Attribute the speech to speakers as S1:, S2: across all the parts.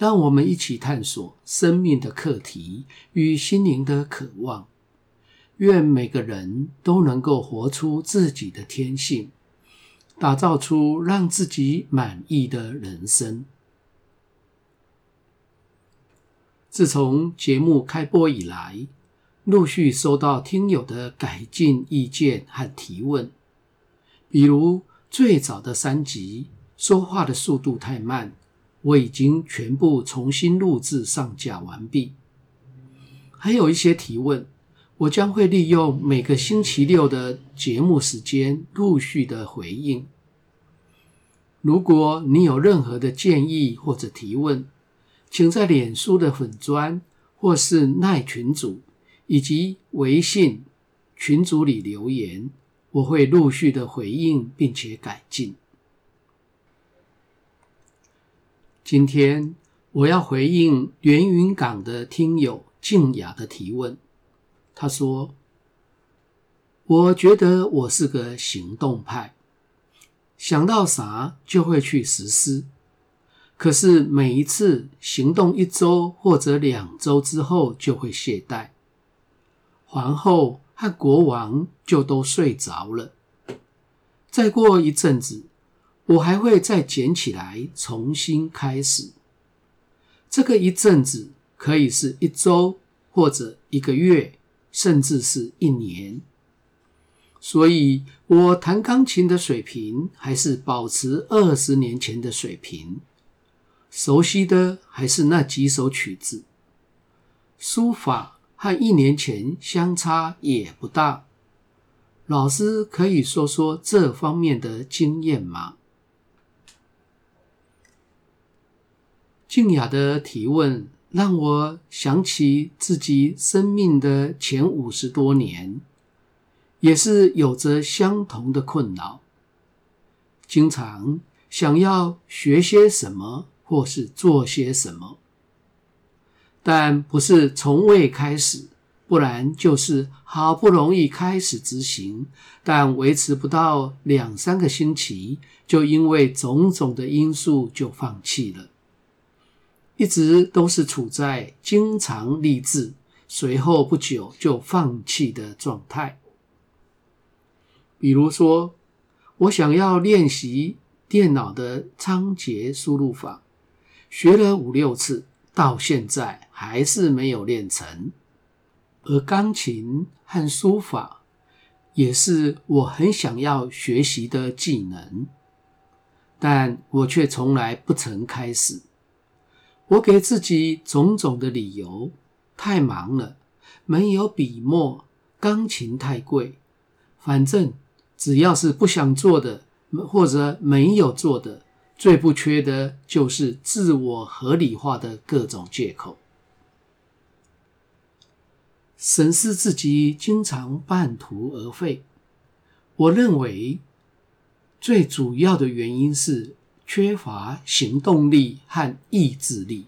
S1: 让我们一起探索生命的课题与心灵的渴望。愿每个人都能够活出自己的天性，打造出让自己满意的人生。自从节目开播以来，陆续收到听友的改进意见和提问，比如最早的三集说话的速度太慢。我已经全部重新录制上架完毕，还有一些提问，我将会利用每个星期六的节目时间陆续的回应。如果你有任何的建议或者提问，请在脸书的粉砖或是赖群组以及微信群组里留言，我会陆续的回应并且改进。今天我要回应连云港的听友静雅的提问。他说：“我觉得我是个行动派，想到啥就会去实施。可是每一次行动一周或者两周之后就会懈怠，皇后和国王就都睡着了。再过一阵子。”我还会再捡起来，重新开始。这个一阵子可以是一周，或者一个月，甚至是一年。所以，我弹钢琴的水平还是保持二十年前的水平，熟悉的还是那几首曲子。书法和一年前相差也不大。老师可以说说这方面的经验吗？静雅的提问让我想起自己生命的前五十多年，也是有着相同的困扰，经常想要学些什么或是做些什么，但不是从未开始，不然就是好不容易开始执行，但维持不到两三个星期，就因为种种的因素就放弃了。一直都是处在经常立志，随后不久就放弃的状态。比如说，我想要练习电脑的仓颉输入法，学了五六次，到现在还是没有练成。而钢琴和书法也是我很想要学习的技能，但我却从来不曾开始。我给自己种种的理由：太忙了，没有笔墨，钢琴太贵。反正只要是不想做的，或者没有做的，最不缺的就是自我合理化的各种借口。审视自己，经常半途而废。我认为最主要的原因是。缺乏行动力和意志力，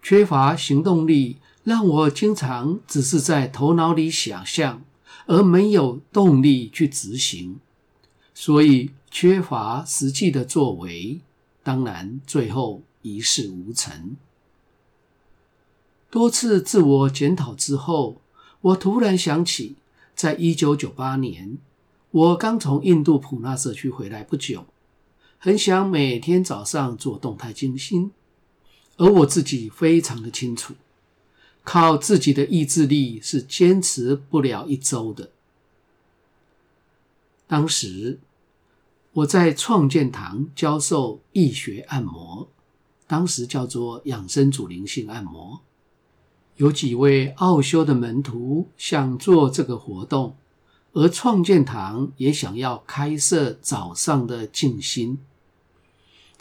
S1: 缺乏行动力让我经常只是在头脑里想象，而没有动力去执行，所以缺乏实际的作为，当然最后一事无成。多次自我检讨之后，我突然想起，在一九九八年，我刚从印度普纳社区回来不久。很想每天早上做动态静心，而我自己非常的清楚，靠自己的意志力是坚持不了一周的。当时我在创建堂教授易学按摩，当时叫做养生主灵性按摩，有几位奥修的门徒想做这个活动，而创建堂也想要开设早上的静心。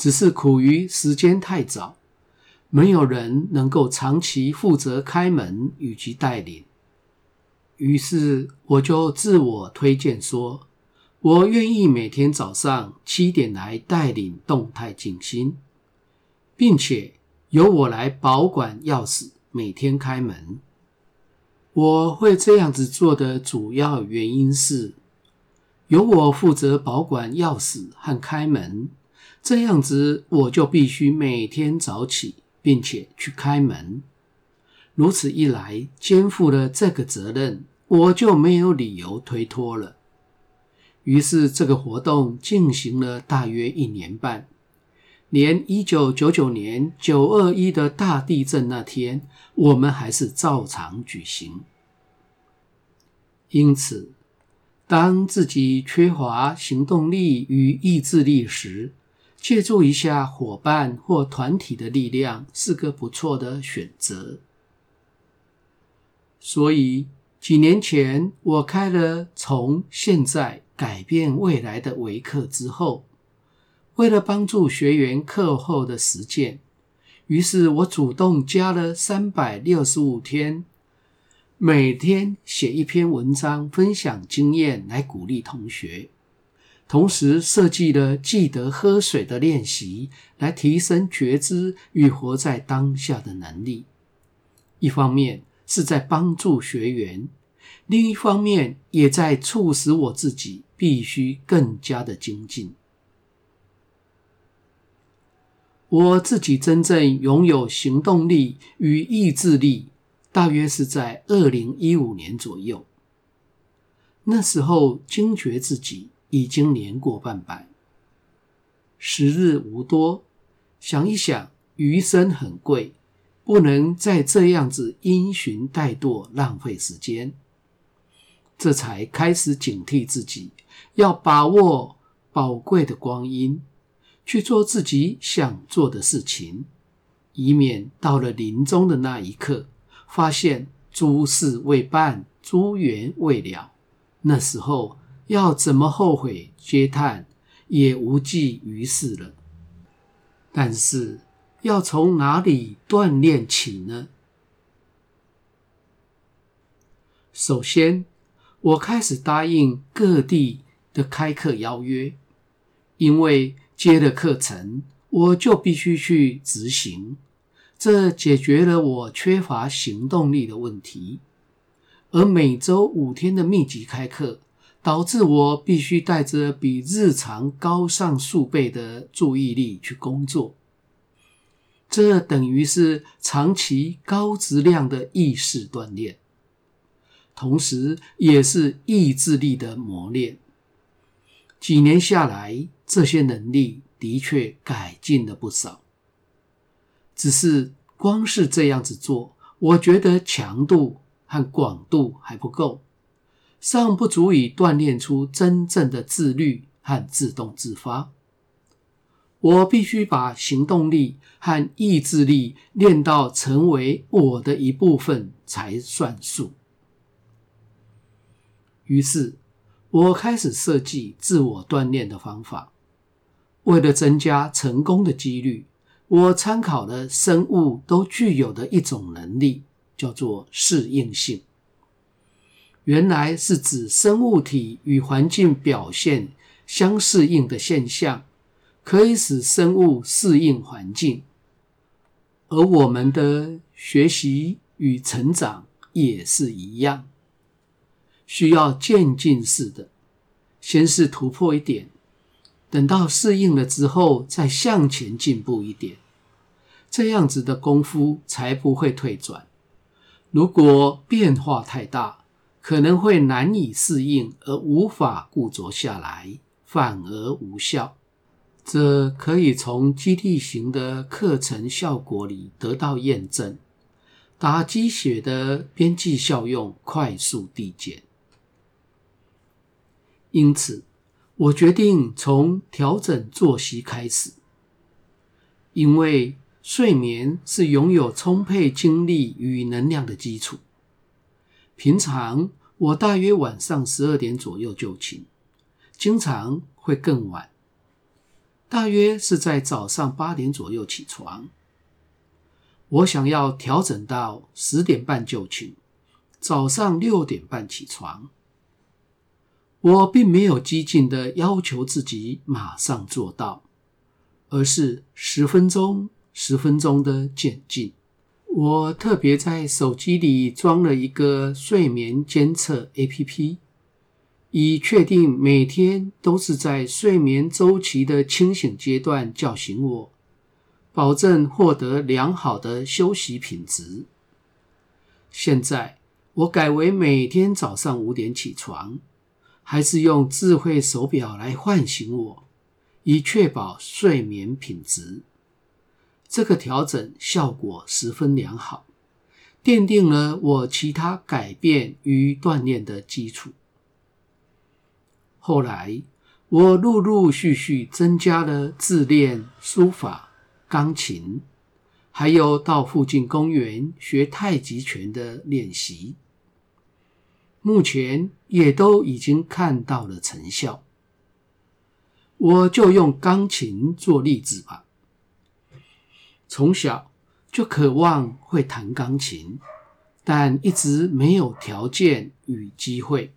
S1: 只是苦于时间太早，没有人能够长期负责开门以及带领。于是我就自我推荐说，我愿意每天早上七点来带领动态静心，并且由我来保管钥匙，每天开门。我会这样子做的主要原因是，由我负责保管钥匙和开门。这样子，我就必须每天早起，并且去开门。如此一来，肩负了这个责任，我就没有理由推脱了。于是，这个活动进行了大约一年半，连一九九九年九二一的大地震那天，我们还是照常举行。因此，当自己缺乏行动力与意志力时，借助一下伙伴或团体的力量是个不错的选择。所以几年前我开了从现在改变未来的微课之后，为了帮助学员课后的实践，于是我主动加了三百六十五天，每天写一篇文章，分享经验来鼓励同学。同时设计了记得喝水的练习，来提升觉知与活在当下的能力。一方面是在帮助学员，另一方面也在促使我自己必须更加的精进。我自己真正拥有行动力与意志力，大约是在二零一五年左右。那时候惊觉自己。已经年过半百，时日无多，想一想，余生很贵，不能再这样子因循怠惰，浪费时间。这才开始警惕自己，要把握宝贵的光阴，去做自己想做的事情，以免到了临终的那一刻，发现诸事未办，诸缘未了，那时候。要怎么后悔嗟叹，也无济于事了。但是，要从哪里锻炼起呢？首先，我开始答应各地的开课邀约，因为接了课程，我就必须去执行，这解决了我缺乏行动力的问题。而每周五天的密集开课。导致我必须带着比日常高上数倍的注意力去工作，这等于是长期高质量的意识锻炼，同时也是意志力的磨练。几年下来，这些能力的确改进了不少。只是光是这样子做，我觉得强度和广度还不够。尚不足以锻炼出真正的自律和自动自发。我必须把行动力和意志力练到成为我的一部分才算数。于是，我开始设计自我锻炼的方法。为了增加成功的几率，我参考了生物都具有的一种能力，叫做适应性。原来是指生物体与环境表现相适应的现象，可以使生物适应环境。而我们的学习与成长也是一样，需要渐进式的，先是突破一点，等到适应了之后，再向前进步一点，这样子的功夫才不会退转。如果变化太大，可能会难以适应而无法固着下来，反而无效。这可以从基地型的课程效果里得到验证，打鸡血的边际效用快速递减。因此，我决定从调整作息开始，因为睡眠是拥有充沛精力与能量的基础。平常我大约晚上十二点左右就寝，经常会更晚。大约是在早上八点左右起床。我想要调整到十点半就寝，早上六点半起床。我并没有激进的要求自己马上做到，而是十分钟、十分钟的渐进。我特别在手机里装了一个睡眠监测 APP，以确定每天都是在睡眠周期的清醒阶段叫醒我。保证获得良好的休息品质。现在我改为每天早上五点起床，还是用智慧手表来唤醒我，以确保睡眠品质。这个调整效果十分良好，奠定了我其他改变与锻炼的基础。后来我陆陆续续增加了自练书法。钢琴，还有到附近公园学太极拳的练习，目前也都已经看到了成效。我就用钢琴做例子吧。从小就渴望会弹钢琴，但一直没有条件与机会。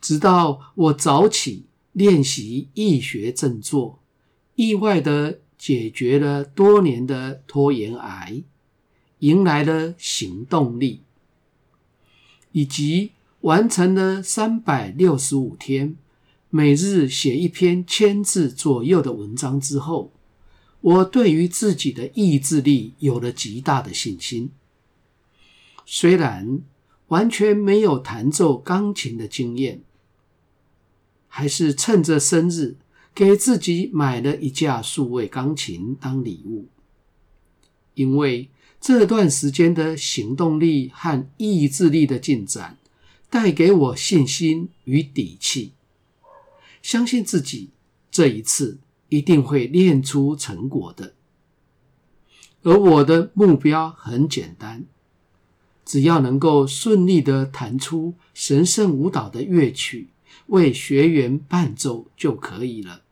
S1: 直到我早起练习易学正坐，意外的。解决了多年的拖延癌，迎来了行动力，以及完成了三百六十五天，每日写一篇千字左右的文章之后，我对于自己的意志力有了极大的信心。虽然完全没有弹奏钢琴的经验，还是趁着生日。给自己买了一架数位钢琴当礼物，因为这段时间的行动力和意志力的进展，带给我信心与底气，相信自己这一次一定会练出成果的。而我的目标很简单，只要能够顺利的弹出神圣舞蹈的乐曲，为学员伴奏就可以了。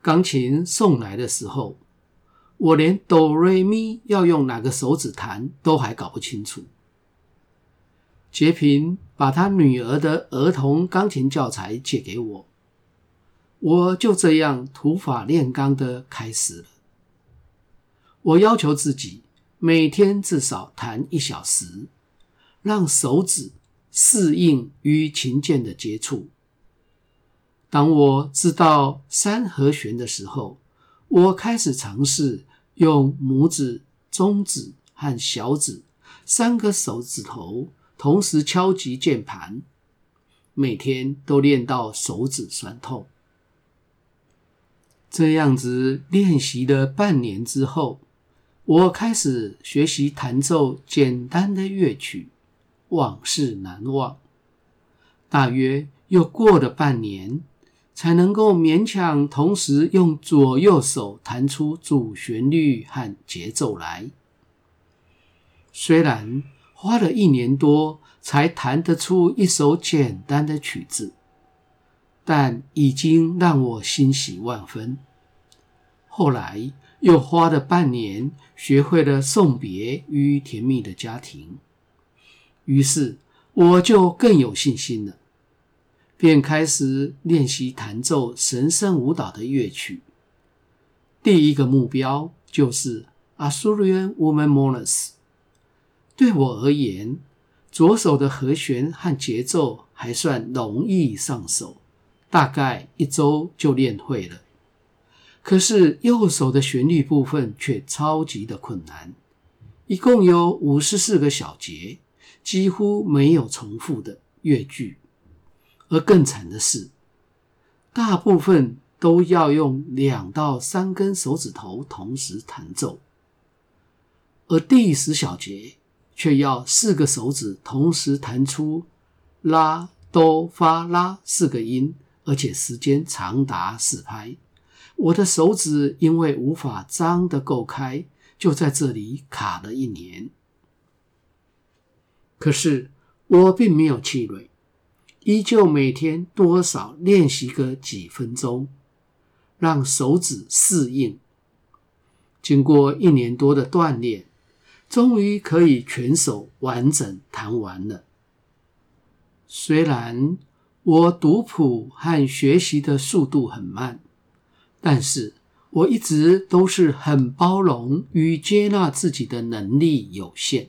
S1: 钢琴送来的时候，我连哆瑞咪要用哪个手指弹都还搞不清楚。洁平把他女儿的儿童钢琴教材借给我，我就这样土法炼钢的开始了。我要求自己每天至少弹一小时，让手指适应与琴键的接触。当我知道三和弦的时候，我开始尝试用拇指、中指和小指三个手指头同时敲击键盘，每天都练到手指酸痛。这样子练习了半年之后，我开始学习弹奏简单的乐曲，往事难忘。大约又过了半年。才能够勉强同时用左右手弹出主旋律和节奏来。虽然花了一年多才弹得出一首简单的曲子，但已经让我欣喜万分。后来又花了半年学会了送别与甜蜜的家庭，于是我就更有信心了。便开始练习弹奏神圣舞蹈的乐曲。第一个目标就是 Azurian Woman Monas。对我而言，左手的和弦和节奏还算容易上手，大概一周就练会了。可是右手的旋律部分却超级的困难，一共有五十四个小节，几乎没有重复的乐句。而更惨的是，大部分都要用两到三根手指头同时弹奏，而第十小节却要四个手指同时弹出拉、哆、发、拉四个音，而且时间长达四拍。我的手指因为无法张得够开，就在这里卡了一年。可是我并没有气馁。依旧每天多少练习个几分钟，让手指适应。经过一年多的锻炼，终于可以全手完整弹完了。虽然我读谱和学习的速度很慢，但是我一直都是很包容与接纳自己的能力有限，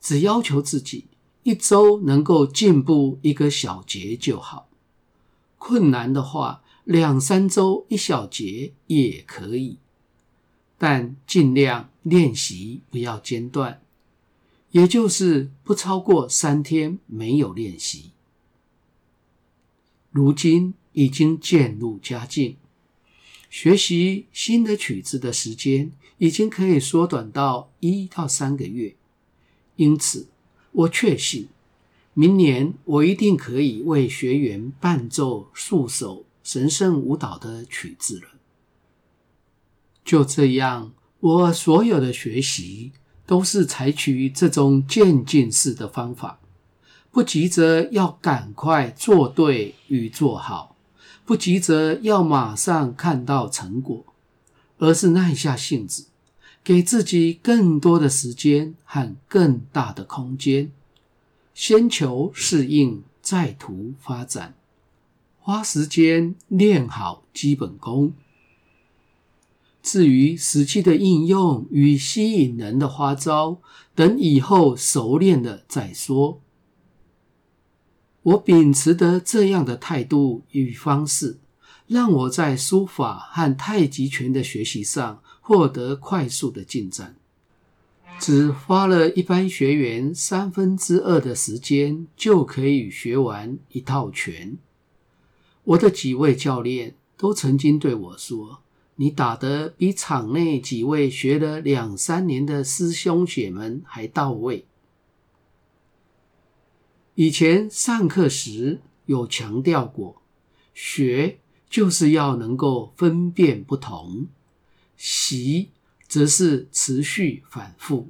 S1: 只要求自己。一周能够进步一个小节就好，困难的话，两三周一小节也可以，但尽量练习不要间断，也就是不超过三天没有练习。如今已经渐入佳境，学习新的曲子的时间已经可以缩短到一到三个月，因此。我确信，明年我一定可以为学员伴奏数首神圣舞蹈的曲子了。就这样，我所有的学习都是采取这种渐进式的方法，不急着要赶快做对与做好，不急着要马上看到成果，而是耐下性子。给自己更多的时间和更大的空间，先求适应，再图发展，花时间练好基本功。至于实际的应用与吸引人的花招，等以后熟练了再说。我秉持的这样的态度与方式，让我在书法和太极拳的学习上。获得快速的进展，只花了一般学员三分之二的时间就可以学完一套拳。我的几位教练都曾经对我说：“你打得比场内几位学了两三年的师兄姐们还到位。”以前上课时有强调过，学就是要能够分辨不同。习则是持续反复，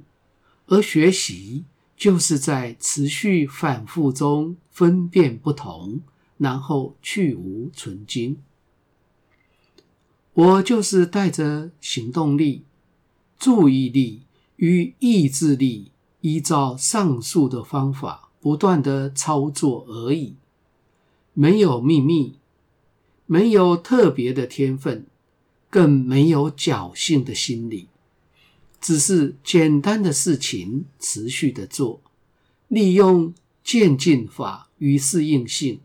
S1: 而学习就是在持续反复中分辨不同，然后去芜存菁。我就是带着行动力、注意力与意志力，依照上述的方法不断的操作而已，没有秘密，没有特别的天分。更没有侥幸的心理，只是简单的事情持续的做，利用渐进法与适应性，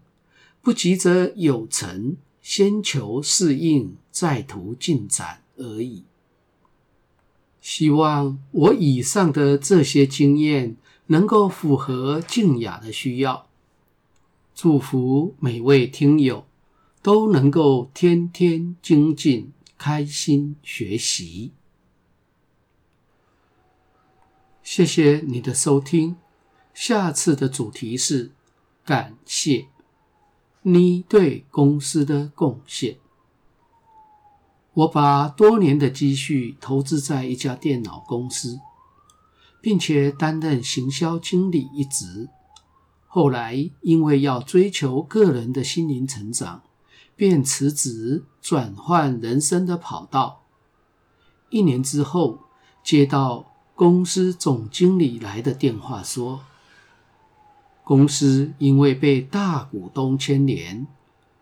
S1: 不急着有成，先求适应，再图进展而已。希望我以上的这些经验能够符合静雅的需要，祝福每位听友都能够天天精进。开心学习，谢谢你的收听。下次的主题是感谢你对公司的贡献。我把多年的积蓄投资在一家电脑公司，并且担任行销经理一职。后来因为要追求个人的心灵成长。便辞职，转换人生的跑道。一年之后，接到公司总经理来的电话，说公司因为被大股东牵连，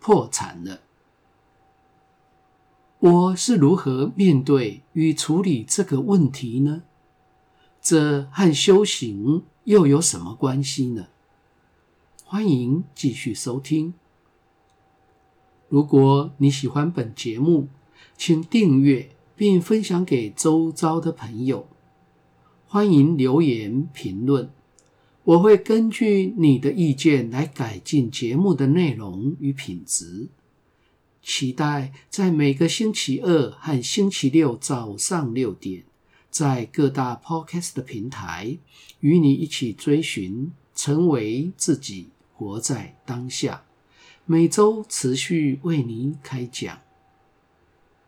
S1: 破产了。我是如何面对与处理这个问题呢？这和修行又有什么关系呢？欢迎继续收听。如果你喜欢本节目，请订阅并分享给周遭的朋友。欢迎留言评论，我会根据你的意见来改进节目的内容与品质。期待在每个星期二和星期六早上六点，在各大 Podcast 的平台与你一起追寻，成为自己，活在当下。每周持续为您开讲。